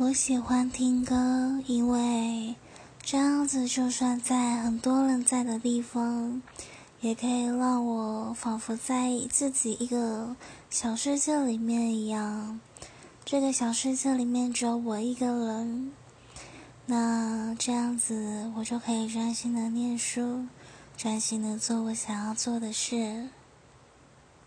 我喜欢听歌因为这样子就算在很多人在的地方也可以让我仿佛在自己一个小世界里面一样。这个小世界里面只有我一个人那这样子我就可以专心的念书专心的做我想要做的事。